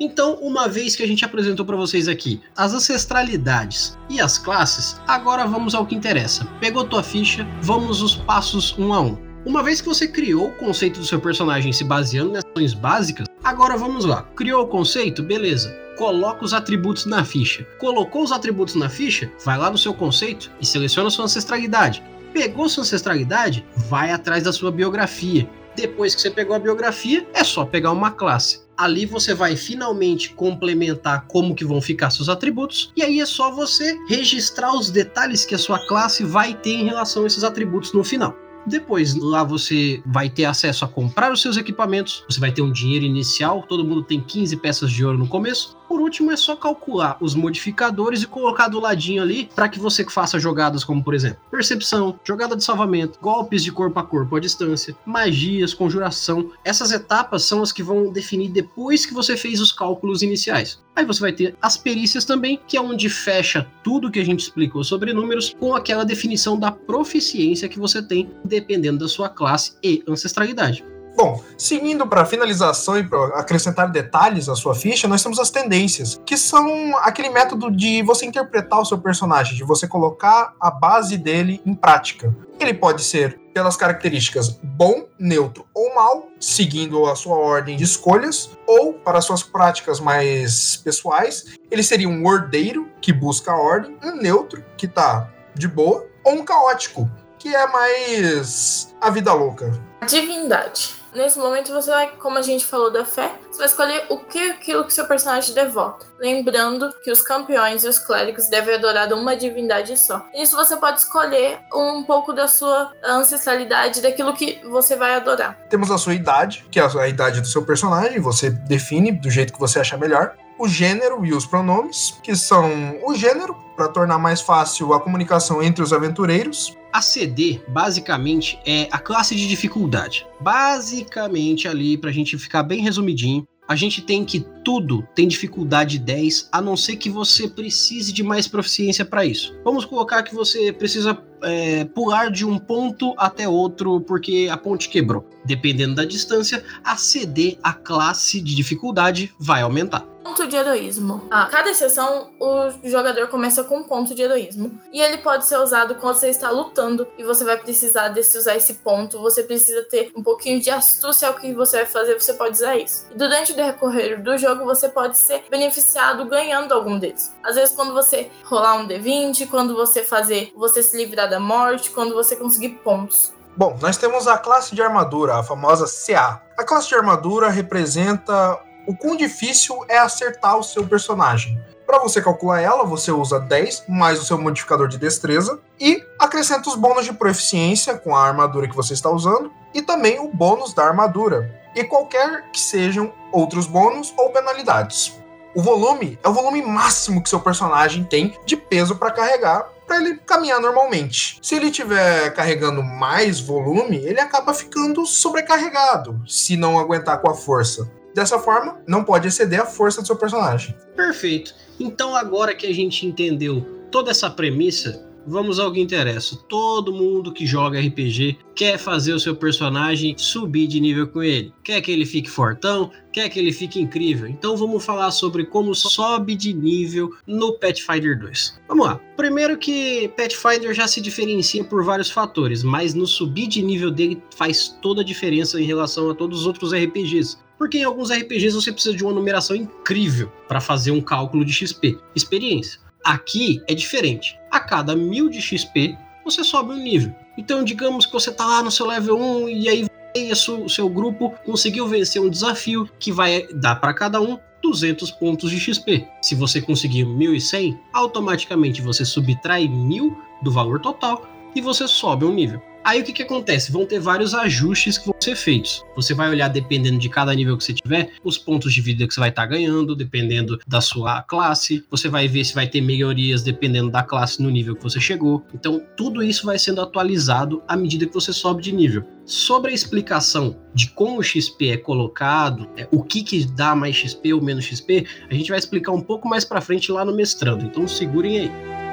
Então, uma vez que a gente apresentou para vocês aqui as ancestralidades e as classes, agora vamos ao que interessa. Pegou tua ficha, vamos os passos um a um. Uma vez que você criou o conceito do seu personagem se baseando nas ações básicas, agora vamos lá. Criou o conceito? Beleza. Coloca os atributos na ficha. Colocou os atributos na ficha? Vai lá no seu conceito e seleciona sua ancestralidade. Pegou sua ancestralidade? Vai atrás da sua biografia. Depois que você pegou a biografia, é só pegar uma classe. Ali você vai finalmente complementar como que vão ficar seus atributos e aí é só você registrar os detalhes que a sua classe vai ter em relação a esses atributos no final. Depois, lá você vai ter acesso a comprar os seus equipamentos, você vai ter um dinheiro inicial, todo mundo tem 15 peças de ouro no começo. Por último, é só calcular os modificadores e colocar do ladinho ali para que você faça jogadas como, por exemplo, percepção, jogada de salvamento, golpes de corpo a corpo à distância, magias, conjuração. Essas etapas são as que vão definir depois que você fez os cálculos iniciais. Aí você vai ter as perícias também, que é onde fecha tudo que a gente explicou sobre números com aquela definição da proficiência que você tem dependendo da sua classe e ancestralidade. Bom, seguindo para finalização e para acrescentar detalhes à sua ficha, nós temos as tendências, que são aquele método de você interpretar o seu personagem, de você colocar a base dele em prática. Ele pode ser pelas características bom, neutro ou mal, seguindo a sua ordem de escolhas, ou para suas práticas mais pessoais, ele seria um ordeiro que busca a ordem, um neutro que tá de boa, ou um caótico que é mais a vida louca. Divindade. Nesse momento você vai, como a gente falou da fé, você vai escolher o que aquilo que seu personagem devota. Lembrando que os campeões e os clérigos devem adorar uma divindade só. Isso você pode escolher um pouco da sua ancestralidade, daquilo que você vai adorar. Temos a sua idade, que é a idade do seu personagem, você define do jeito que você achar melhor o gênero e os pronomes, que são o gênero, para tornar mais fácil a comunicação entre os aventureiros. A CD, basicamente, é a classe de dificuldade. Basicamente, ali, para a gente ficar bem resumidinho, a gente tem que tudo tem dificuldade 10, a não ser que você precise de mais proficiência para isso. Vamos colocar que você precisa é, pular de um ponto até outro porque a ponte quebrou. Dependendo da distância, a CD, a classe de dificuldade, vai aumentar. Ponto de heroísmo. A cada sessão, o jogador começa com um ponto de heroísmo. E ele pode ser usado quando você está lutando e você vai precisar de usar esse ponto. Você precisa ter um pouquinho de astúcia ao que você vai fazer, você pode usar isso. E durante o decorrer do jogo, você pode ser beneficiado ganhando algum deles. Às vezes, quando você rolar um D20, quando você fazer você se livrar da morte, quando você conseguir pontos. Bom, nós temos a classe de armadura, a famosa CA. A classe de armadura representa o quão difícil é acertar o seu personagem. Para você calcular ela, você usa 10 mais o seu modificador de destreza e acrescenta os bônus de proficiência com a armadura que você está usando e também o bônus da armadura e qualquer que sejam outros bônus ou penalidades. O volume é o volume máximo que seu personagem tem de peso para carregar para ele caminhar normalmente. Se ele estiver carregando mais volume, ele acaba ficando sobrecarregado se não aguentar com a força. Dessa forma, não pode exceder a força do seu personagem. Perfeito. Então, agora que a gente entendeu toda essa premissa, vamos ao que interessa. Todo mundo que joga RPG quer fazer o seu personagem subir de nível com ele. Quer que ele fique fortão, quer que ele fique incrível. Então vamos falar sobre como sobe de nível no Pathfinder 2. Vamos lá. Primeiro que Pathfinder já se diferencia por vários fatores, mas no subir de nível dele faz toda a diferença em relação a todos os outros RPGs. Porque em alguns RPGs você precisa de uma numeração incrível para fazer um cálculo de XP. Experiência. Aqui é diferente. A cada mil de XP, você sobe um nível. Então, digamos que você tá lá no seu level 1 e aí o seu grupo conseguiu vencer um desafio que vai dar para cada um 200 pontos de XP. Se você conseguir 1100, automaticamente você subtrai 1000 do valor total e você sobe um nível. Aí o que, que acontece? Vão ter vários ajustes que vão ser feitos. Você vai olhar, dependendo de cada nível que você tiver, os pontos de vida que você vai estar tá ganhando, dependendo da sua classe. Você vai ver se vai ter melhorias dependendo da classe no nível que você chegou. Então, tudo isso vai sendo atualizado à medida que você sobe de nível. Sobre a explicação de como o XP é colocado, é, o que, que dá mais XP ou menos XP, a gente vai explicar um pouco mais para frente lá no mestrando. Então, segurem aí.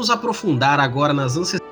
Vamos aprofundar agora nas ancestrais.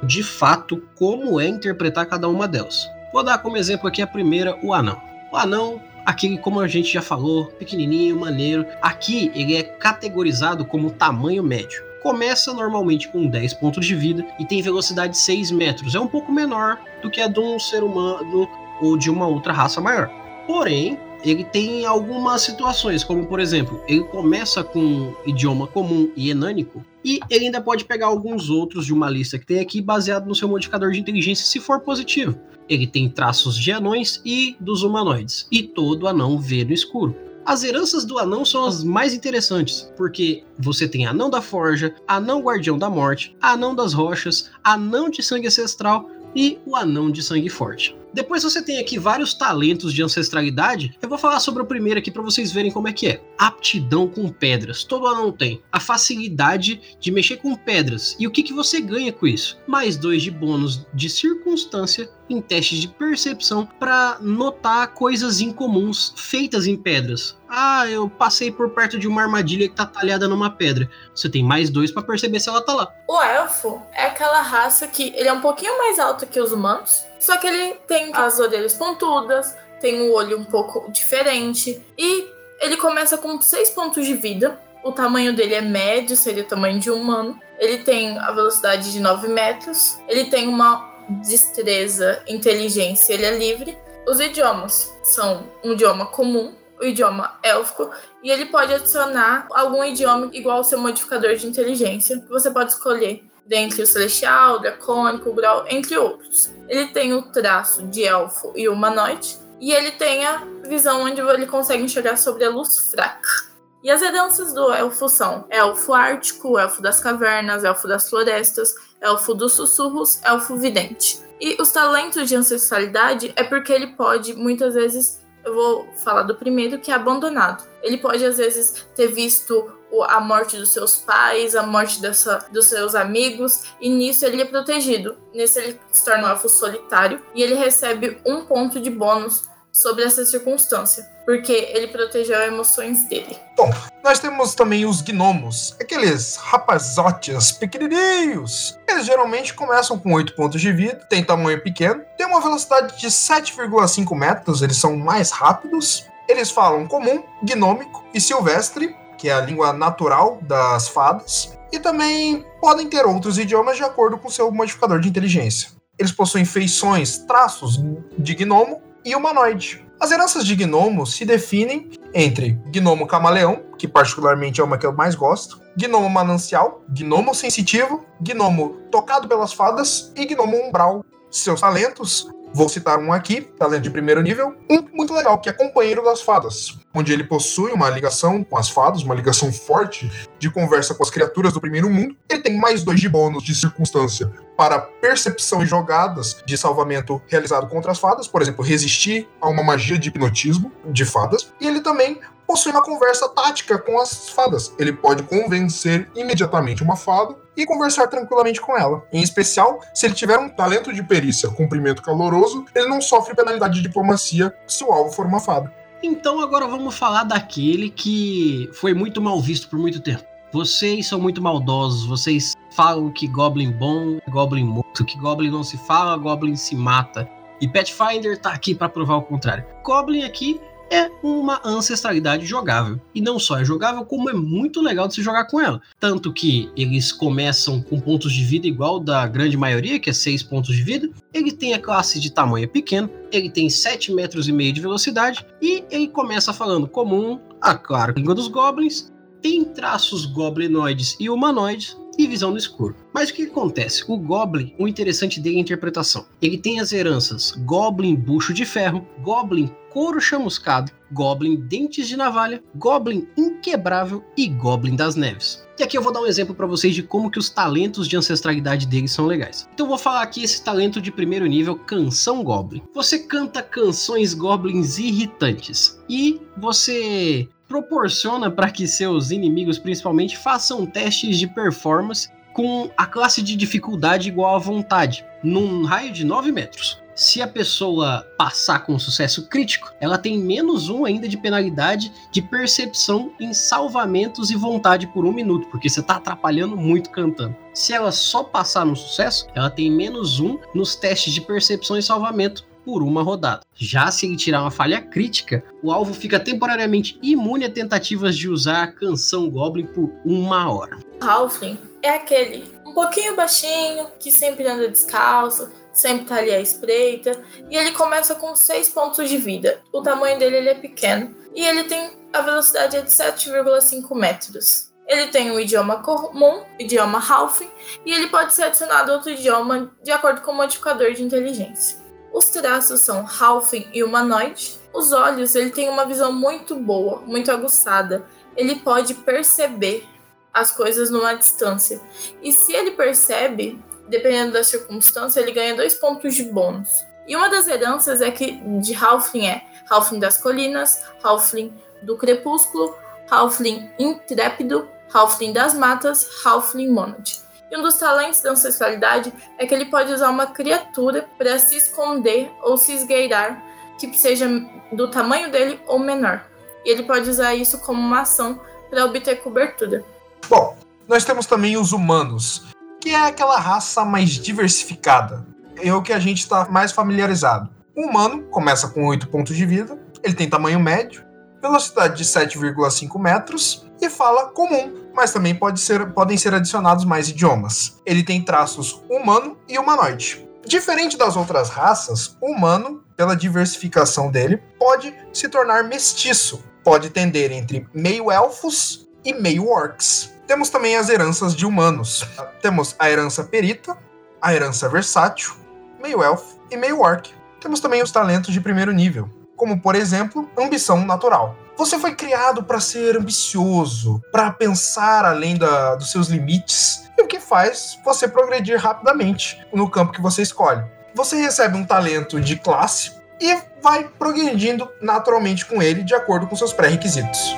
De fato, como é interpretar cada uma delas. Vou dar como exemplo aqui a primeira, o anão. O anão, aqui como a gente já falou, pequenininho, maneiro. Aqui ele é categorizado como tamanho médio. Começa normalmente com 10 pontos de vida e tem velocidade 6 metros. É um pouco menor do que a de um ser humano ou de uma outra raça maior. Porém, ele tem algumas situações, como por exemplo, ele começa com idioma comum e enânico, e ele ainda pode pegar alguns outros de uma lista que tem aqui, baseado no seu modificador de inteligência, se for positivo. Ele tem traços de anões e dos humanoides, e todo anão vê no escuro. As heranças do anão são as mais interessantes, porque você tem anão da forja, anão guardião da morte, anão das rochas, anão de sangue ancestral e o anão de sangue forte. Depois você tem aqui vários talentos de ancestralidade. Eu vou falar sobre o primeiro aqui para vocês verem como é que é. Aptidão com pedras. Todo anão tem. A facilidade de mexer com pedras. E o que, que você ganha com isso? Mais dois de bônus de circunstância em testes de percepção para notar coisas incomuns feitas em pedras. Ah, eu passei por perto de uma armadilha que tá talhada numa pedra. Você tem mais dois para perceber se ela tá lá. O elfo é aquela raça que ele é um pouquinho mais alto que os humanos, só que ele tem as orelhas pontudas, tem um olho um pouco diferente e ele começa com seis pontos de vida. O tamanho dele é médio, seria o tamanho de um humano. Ele tem a velocidade de 9 metros. Ele tem uma destreza, inteligência, ele é livre. Os idiomas são um idioma comum, o idioma élfico, e ele pode adicionar algum idioma igual ao seu modificador de inteligência, que você pode escolher dentre o celestial, dracônico, grau, entre outros. Ele tem o traço de elfo e humanoide, e ele tem a visão onde ele consegue enxergar sobre a luz fraca. E as heranças do elfo são elfo ártico, elfo das cavernas, elfo das florestas, elfo dos sussurros, elfo vidente. E os talentos de ancestralidade é porque ele pode, muitas vezes, eu vou falar do primeiro, que é abandonado. Ele pode, às vezes, ter visto a morte dos seus pais, a morte dessa, dos seus amigos, e nisso ele é protegido. Nesse ele se torna um elfo solitário e ele recebe um ponto de bônus sobre essa circunstância, porque ele protegeu as emoções dele. Bom, nós temos também os gnomos, aqueles rapazotes pequenininhos. Eles geralmente começam com 8 pontos de vida, têm tamanho pequeno, têm uma velocidade de 7,5 metros, eles são mais rápidos. Eles falam comum, gnômico e silvestre, que é a língua natural das fadas, e também podem ter outros idiomas de acordo com seu modificador de inteligência. Eles possuem feições, traços de gnomo e humanoide. As heranças de gnomo se definem entre gnomo camaleão, que particularmente é uma que eu mais gosto, gnomo manancial, gnomo sensitivo, gnomo tocado pelas fadas e gnomo umbral. Seus talentos Vou citar um aqui, talento de primeiro nível, um muito legal, que é Companheiro das Fadas, onde ele possui uma ligação com as fadas, uma ligação forte de conversa com as criaturas do primeiro mundo. Ele tem mais dois de bônus de circunstância para percepção e jogadas de salvamento realizado contra as fadas, por exemplo, resistir a uma magia de hipnotismo de fadas. E ele também possui uma conversa tática com as fadas. Ele pode convencer imediatamente uma fada e conversar tranquilamente com ela. Em especial, se ele tiver um talento de perícia, cumprimento caloroso, ele não sofre penalidade de diplomacia se o alvo for uma fada. Então agora vamos falar daquele que foi muito mal visto por muito tempo. Vocês são muito maldosos, vocês falam que Goblin bom é Goblin morto, que Goblin não se fala, Goblin se mata. E Pathfinder tá aqui para provar o contrário. Goblin aqui é uma ancestralidade jogável. E não só é jogável, como é muito legal de se jogar com ela. Tanto que eles começam com pontos de vida igual da grande maioria, que é 6 pontos de vida. Ele tem a classe de tamanho pequeno, ele tem 7 metros e meio de velocidade, e ele começa falando comum, a claro, língua dos goblins, tem traços goblinoides e humanoides, e visão no escuro. Mas o que acontece? O Goblin, o interessante dele é a interpretação. Ele tem as heranças Goblin Bucho de Ferro, Goblin Couro Chamuscado, Goblin Dentes de Navalha, Goblin Inquebrável e Goblin das Neves. E aqui eu vou dar um exemplo para vocês de como que os talentos de ancestralidade deles são legais. Então eu vou falar aqui esse talento de primeiro nível, Canção Goblin. Você canta canções goblins irritantes e você proporciona para que seus inimigos, principalmente, façam testes de performance com a classe de dificuldade igual à vontade, num raio de 9 metros. Se a pessoa passar com sucesso crítico, ela tem menos um ainda de penalidade de percepção em salvamentos e vontade por um minuto, porque você está atrapalhando muito cantando. Se ela só passar no sucesso, ela tem menos um nos testes de percepção e salvamento por uma rodada. Já se ele tirar uma falha crítica, o alvo fica temporariamente imune a tentativas de usar a canção Goblin por uma hora. Halfling é aquele um pouquinho baixinho, que sempre anda descalço, sempre tá ali à espreita, e ele começa com 6 pontos de vida. O tamanho dele ele é pequeno, e ele tem a velocidade é de 7,5 metros. Ele tem o idioma comum, idioma Halfling, e ele pode ser adicionado a outro idioma de acordo com o modificador de inteligência. Os traços são Halfling e humanoide. Os olhos, ele tem uma visão muito boa, muito aguçada. Ele pode perceber as coisas numa distância. E se ele percebe, dependendo da circunstância, ele ganha dois pontos de bônus. E uma das heranças é que de Halfling é Halfling das colinas, Halfling do crepúsculo, Halfling intrépido, Halfling das matas, Halfling Monad. E um dos talentos da ancestralidade é que ele pode usar uma criatura para se esconder ou se esgueirar, que seja do tamanho dele ou menor. E ele pode usar isso como uma ação para obter cobertura. Bom, nós temos também os humanos, que é aquela raça mais diversificada. É o que a gente está mais familiarizado. O humano começa com 8 pontos de vida, ele tem tamanho médio, velocidade de 7,5 metros e fala comum, mas também pode ser, podem ser adicionados mais idiomas. Ele tem traços humano e humanoide. Diferente das outras raças, o humano, pela diversificação dele, pode se tornar mestiço. Pode tender entre meio-elfos e meio-orcs. Temos também as heranças de humanos. Temos a herança perita, a herança versátil, meio-elfo e meio-orc. Temos também os talentos de primeiro nível, como por exemplo, ambição natural. Você foi criado para ser ambicioso, para pensar além da, dos seus limites, e o que faz você progredir rapidamente no campo que você escolhe. Você recebe um talento de classe e vai progredindo naturalmente com ele de acordo com seus pré-requisitos.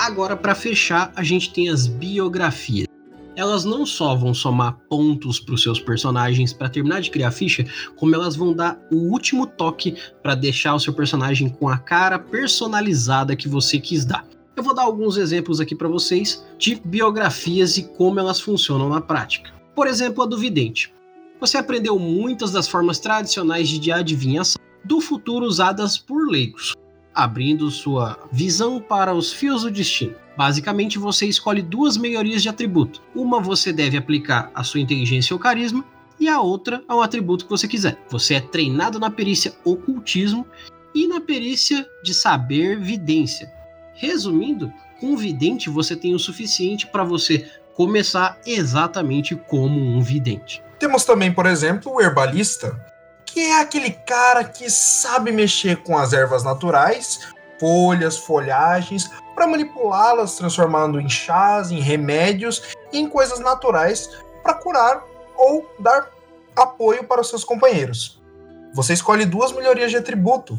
Agora para fechar, a gente tem as biografias. Elas não só vão somar pontos para os seus personagens para terminar de criar a ficha, como elas vão dar o último toque para deixar o seu personagem com a cara personalizada que você quis dar. Eu vou dar alguns exemplos aqui para vocês de biografias e como elas funcionam na prática. Por exemplo, a do vidente. Você aprendeu muitas das formas tradicionais de adivinhação do futuro usadas por leigos abrindo sua visão para os fios do destino. Basicamente, você escolhe duas melhorias de atributo. Uma você deve aplicar a sua inteligência ou carisma, e a outra a um atributo que você quiser. Você é treinado na perícia ocultismo e na perícia de saber vidência. Resumindo, com vidente você tem o suficiente para você começar exatamente como um vidente. Temos também, por exemplo, o herbalista, que é aquele cara que sabe mexer com as ervas naturais, folhas, folhagens, para manipulá-las, transformando em chás, em remédios e em coisas naturais para curar ou dar apoio para os seus companheiros. Você escolhe duas melhorias de atributo.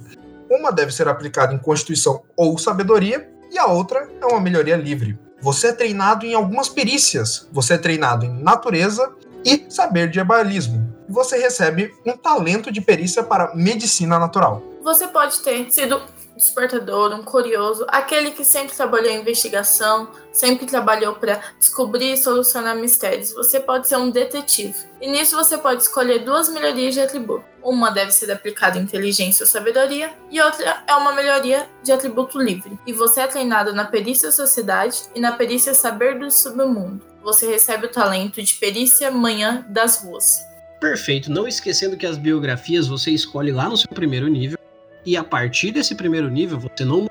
Uma deve ser aplicada em Constituição ou Sabedoria, e a outra é uma melhoria livre. Você é treinado em algumas perícias. Você é treinado em Natureza e Saber de Herbalismo você recebe um talento de perícia para medicina natural. Você pode ter sido despertador, um curioso, aquele que sempre trabalhou em investigação, sempre trabalhou para descobrir e solucionar mistérios. Você pode ser um detetive. E nisso você pode escolher duas melhorias de atributo. Uma deve ser aplicada em inteligência ou sabedoria, e outra é uma melhoria de atributo livre. E você é treinado na perícia sociedade e na perícia saber do submundo. Você recebe o talento de perícia manhã das ruas. Perfeito. Não esquecendo que as biografias você escolhe lá no seu primeiro nível. E a partir desse primeiro nível, você não.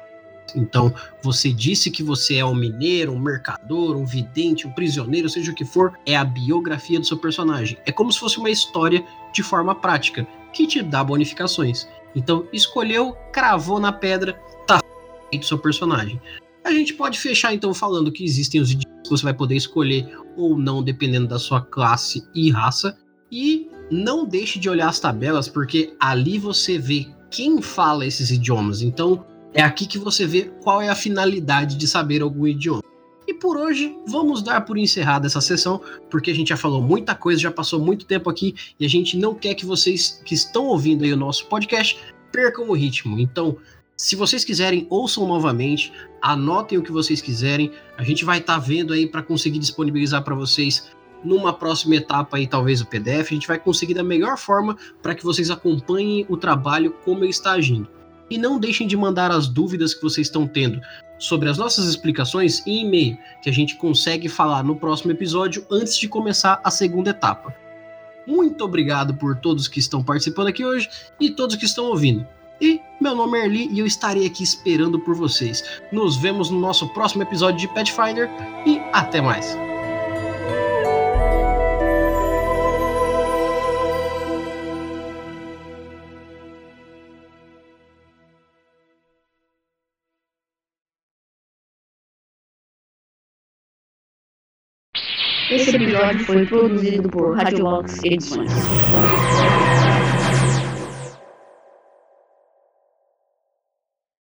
Então, você disse que você é um mineiro, um mercador, um vidente, um prisioneiro, seja o que for, é a biografia do seu personagem. É como se fosse uma história de forma prática, que te dá bonificações. Então, escolheu, cravou na pedra, tá feito seu personagem. A gente pode fechar então falando que existem os idiomas que você vai poder escolher ou não, dependendo da sua classe e raça. E não deixe de olhar as tabelas, porque ali você vê quem fala esses idiomas. Então, é aqui que você vê qual é a finalidade de saber algum idioma. E por hoje, vamos dar por encerrada essa sessão, porque a gente já falou muita coisa, já passou muito tempo aqui e a gente não quer que vocês que estão ouvindo aí o nosso podcast percam o ritmo. Então, se vocês quiserem, ouçam novamente, anotem o que vocês quiserem. A gente vai estar tá vendo aí para conseguir disponibilizar para vocês numa próxima etapa aí, talvez o PDF, a gente vai conseguir da melhor forma para que vocês acompanhem o trabalho como ele está agindo. E não deixem de mandar as dúvidas que vocês estão tendo sobre as nossas explicações em e-mail, que a gente consegue falar no próximo episódio antes de começar a segunda etapa. Muito obrigado por todos que estão participando aqui hoje e todos que estão ouvindo. E meu nome é Erli e eu estarei aqui esperando por vocês. Nos vemos no nosso próximo episódio de Pathfinder e até mais. Episódio foi produzido por Radiobox Edições.